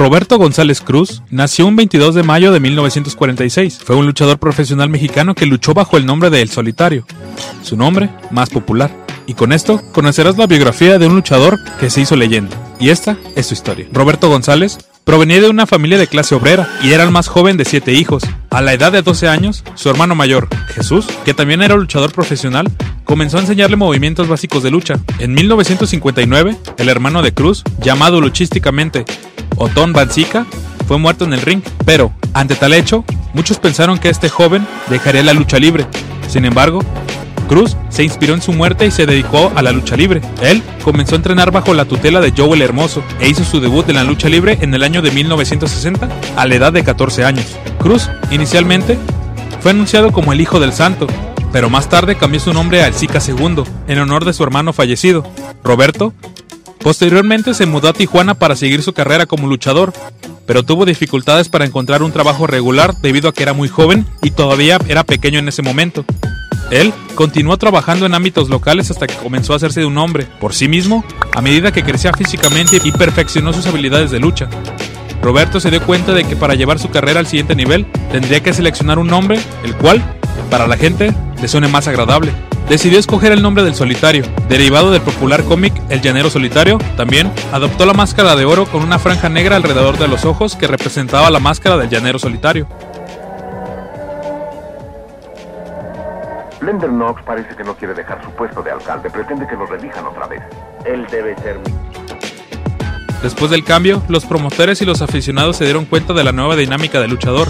Roberto González Cruz nació un 22 de mayo de 1946. Fue un luchador profesional mexicano que luchó bajo el nombre de El Solitario, su nombre más popular. Y con esto conocerás la biografía de un luchador que se hizo leyenda. Y esta es su historia. Roberto González provenía de una familia de clase obrera y era el más joven de siete hijos. A la edad de 12 años, su hermano mayor, Jesús, que también era luchador profesional, comenzó a enseñarle movimientos básicos de lucha. En 1959, el hermano de Cruz, llamado luchísticamente Otón Banzica, fue muerto en el ring, pero, ante tal hecho, muchos pensaron que este joven dejaría la lucha libre. Sin embargo, Cruz se inspiró en su muerte y se dedicó a la lucha libre. Él comenzó a entrenar bajo la tutela de Joel Hermoso e hizo su debut en la lucha libre en el año de 1960 a la edad de 14 años. Cruz, inicialmente, fue anunciado como el Hijo del Santo, pero más tarde cambió su nombre a El Zika II, en honor de su hermano fallecido, Roberto. Posteriormente se mudó a Tijuana para seguir su carrera como luchador, pero tuvo dificultades para encontrar un trabajo regular debido a que era muy joven y todavía era pequeño en ese momento. Él continuó trabajando en ámbitos locales hasta que comenzó a hacerse de un hombre por sí mismo a medida que crecía físicamente y perfeccionó sus habilidades de lucha. Roberto se dio cuenta de que para llevar su carrera al siguiente nivel tendría que seleccionar un nombre, el cual, para la gente, le suene más agradable. Decidió escoger el nombre del solitario, derivado del popular cómic El Llanero Solitario. También adoptó la máscara de oro con una franja negra alrededor de los ojos que representaba la máscara del Llanero Solitario. Lender Knox parece que no quiere dejar su puesto de alcalde, pretende que lo relijan otra vez. Él debe ser mi... Después del cambio, los promotores y los aficionados se dieron cuenta de la nueva dinámica del luchador.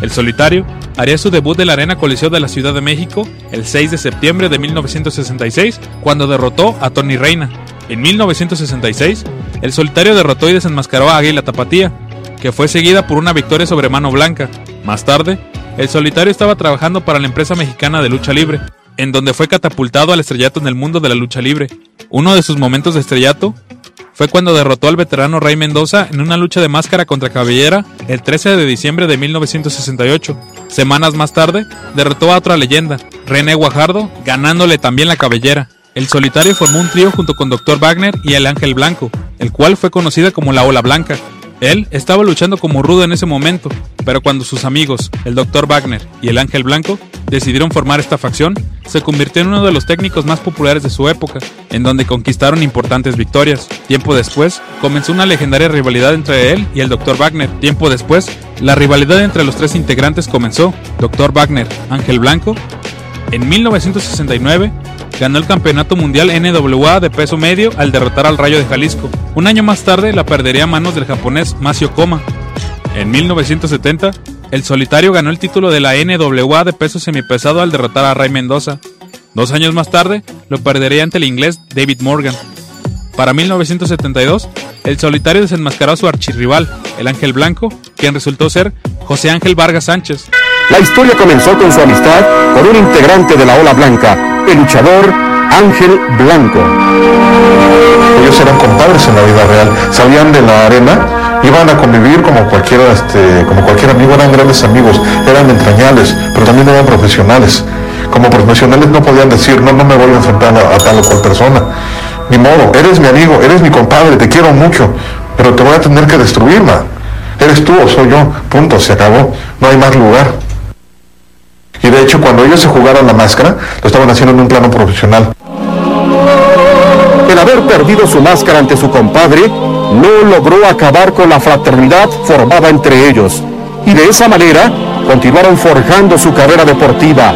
El solitario haría su debut en la Arena Coliseo de la Ciudad de México el 6 de septiembre de 1966, cuando derrotó a Tony Reina. En 1966, el solitario derrotó y desenmascaró a Águila Tapatía, que fue seguida por una victoria sobre Mano Blanca. Más tarde, el solitario estaba trabajando para la empresa mexicana de lucha libre, en donde fue catapultado al estrellato en el mundo de la lucha libre. Uno de sus momentos de estrellato fue cuando derrotó al veterano Rey Mendoza en una lucha de máscara contra cabellera el 13 de diciembre de 1968. Semanas más tarde, derrotó a otra leyenda, René Guajardo, ganándole también la cabellera. El solitario formó un trío junto con Dr. Wagner y el Ángel Blanco, el cual fue conocida como la Ola Blanca. Él estaba luchando como rudo en ese momento, pero cuando sus amigos, el Dr. Wagner y el Ángel Blanco, decidieron formar esta facción, se convirtió en uno de los técnicos más populares de su época, en donde conquistaron importantes victorias. Tiempo después, comenzó una legendaria rivalidad entre él y el Dr. Wagner. Tiempo después, la rivalidad entre los tres integrantes comenzó. Dr. Wagner, Ángel Blanco. En 1969, ganó el campeonato mundial NWA de peso medio al derrotar al Rayo de Jalisco. Un año más tarde la perdería a manos del japonés Masio Koma. En 1970, el solitario ganó el título de la NWA de peso semipesado al derrotar a Ray Mendoza. Dos años más tarde, lo perdería ante el inglés David Morgan. Para 1972, el solitario desenmascaró a su archirrival, el Ángel Blanco, quien resultó ser José Ángel Vargas Sánchez. La historia comenzó con su amistad con un integrante de la Ola Blanca, el luchador Ángel Blanco. Ellos eran compadres en la vida real, salían de la arena, iban a convivir como cualquier, este, como cualquier amigo, eran grandes amigos, eran entrañables, pero también eran profesionales. Como profesionales no podían decir, no, no me voy a enfrentar a, a tal o cual persona. Ni modo, eres mi amigo, eres mi compadre, te quiero mucho, pero te voy a tener que destruir, ma. Eres tú o soy yo, punto, se acabó, no hay más lugar. Y de hecho, cuando ellos se jugaron la máscara, lo estaban haciendo en un plano profesional. El haber perdido su máscara ante su compadre no logró acabar con la fraternidad formada entre ellos. Y de esa manera continuaron forjando su carrera deportiva.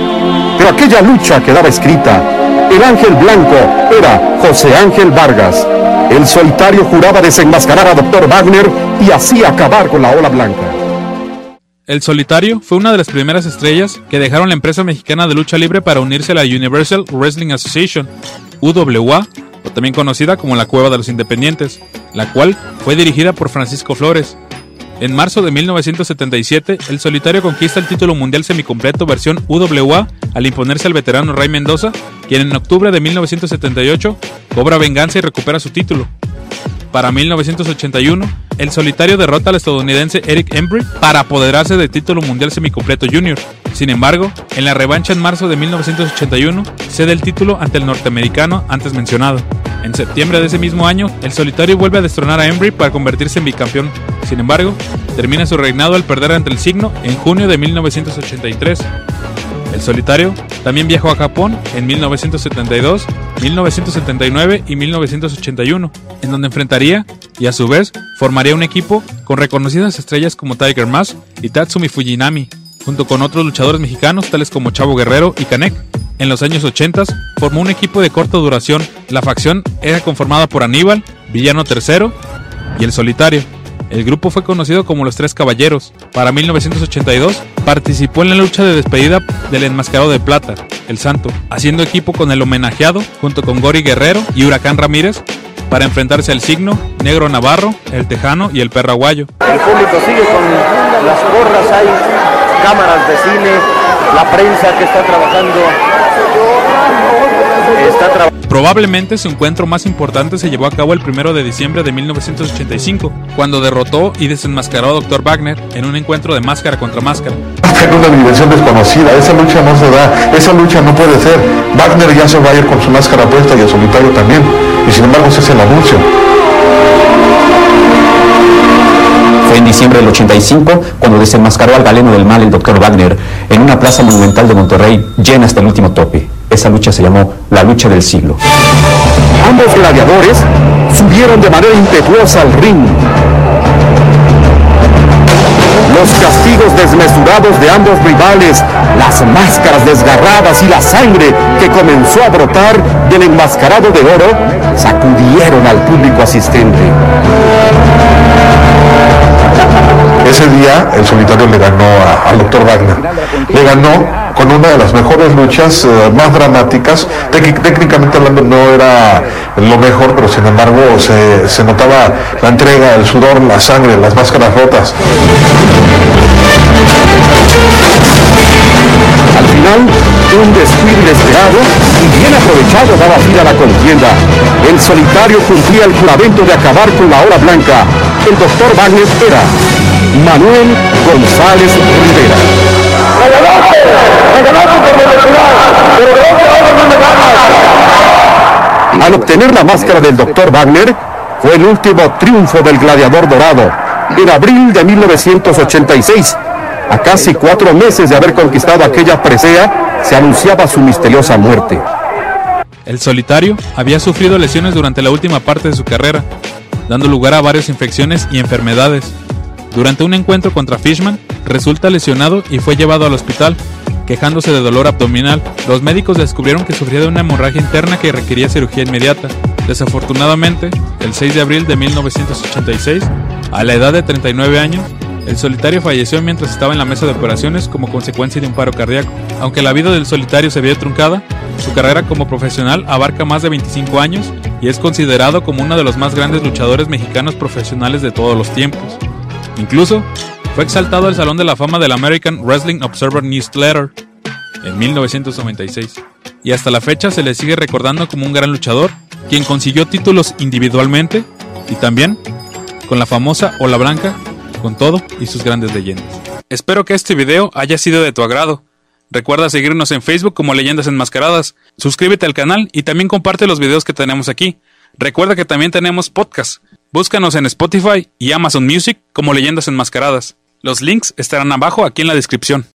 Pero aquella lucha quedaba escrita. El ángel blanco era José Ángel Vargas. El solitario juraba desenmascarar a Dr. Wagner y así acabar con la ola blanca. El Solitario fue una de las primeras estrellas que dejaron la empresa mexicana de lucha libre para unirse a la Universal Wrestling Association, UWA, o también conocida como la Cueva de los Independientes, la cual fue dirigida por Francisco Flores. En marzo de 1977, el Solitario conquista el título mundial semicompleto versión UWA al imponerse al veterano Ray Mendoza, quien en octubre de 1978 cobra venganza y recupera su título. Para 1981, el solitario derrota al estadounidense Eric Embry para apoderarse del título mundial semicompleto junior. Sin embargo, en la revancha en marzo de 1981, cede el título ante el norteamericano antes mencionado. En septiembre de ese mismo año, el solitario vuelve a destronar a Embry para convertirse en bicampeón. Sin embargo, termina su reinado al perder ante el signo en junio de 1983. El solitario también viajó a Japón en 1972, 1979 y 1981, en donde enfrentaría y a su vez formaría un equipo con reconocidas estrellas como Tiger Mask y Tatsumi Fujinami, junto con otros luchadores mexicanos tales como Chavo Guerrero y Kanek. En los años 80 formó un equipo de corta duración. La facción era conformada por Aníbal, Villano III y el Solitario. El grupo fue conocido como los Tres Caballeros. Para 1982 participó en la lucha de despedida del enmascarado de plata, el Santo, haciendo equipo con el homenajeado junto con Gori Guerrero y Huracán Ramírez para enfrentarse al Signo, Negro Navarro, el Tejano y el Perraguayo. El público sigue con las gorras, hay cámaras de cine, la prensa que está trabajando Probablemente su encuentro más importante se llevó a cabo el 1 de diciembre de 1985, cuando derrotó y desenmascaró a Dr. Wagner en un encuentro de máscara contra máscara. En una dimensión desconocida, esa lucha no se da, esa lucha no puede ser. Wagner ya se va a ir con su máscara puesta y el solitario también, y sin embargo se hace el anuncio. Fue en diciembre del 85 cuando desenmascaró al galeno del mal el Dr. Wagner en una plaza monumental de Monterrey llena hasta el último tope. Esa lucha se llamó la lucha del siglo. Ambos gladiadores subieron de manera impetuosa al ring. Los castigos desmesurados de ambos rivales, las máscaras desgarradas y la sangre que comenzó a brotar del enmascarado de oro sacudieron al público asistente. Ese día el solitario le ganó al doctor Wagner. Le ganó con una de las mejores luchas, eh, más dramáticas. técnicamente hablando no era lo mejor, pero sin embargo se, se notaba la entrega, el sudor, la sangre, las máscaras rotas. Al final, un descuido inesperado y bien aprovechado daba fin a la contienda. El solitario cumplía el juramento de acabar con la hora blanca. El doctor Wagner era Manuel González Rivera. Al obtener la máscara del Dr. Wagner, fue el último triunfo del gladiador dorado. En abril de 1986, a casi cuatro meses de haber conquistado aquella presea, se anunciaba su misteriosa muerte. El solitario había sufrido lesiones durante la última parte de su carrera, dando lugar a varias infecciones y enfermedades. Durante un encuentro contra Fishman, resulta lesionado y fue llevado al hospital, quejándose de dolor abdominal. Los médicos descubrieron que sufría de una hemorragia interna que requería cirugía inmediata. Desafortunadamente, el 6 de abril de 1986, a la edad de 39 años, el solitario falleció mientras estaba en la mesa de operaciones como consecuencia de un paro cardíaco. Aunque la vida del solitario se vio truncada, su carrera como profesional abarca más de 25 años y es considerado como uno de los más grandes luchadores mexicanos profesionales de todos los tiempos. Incluso fue exaltado al Salón de la Fama del American Wrestling Observer Newsletter en 1996, y hasta la fecha se le sigue recordando como un gran luchador, quien consiguió títulos individualmente y también con la famosa Ola Blanca, con todo y sus grandes leyendas. Espero que este video haya sido de tu agrado. Recuerda seguirnos en Facebook como Leyendas Enmascaradas, suscríbete al canal y también comparte los videos que tenemos aquí. Recuerda que también tenemos podcast. Búscanos en Spotify y Amazon Music como Leyendas Enmascaradas. Los links estarán abajo aquí en la descripción.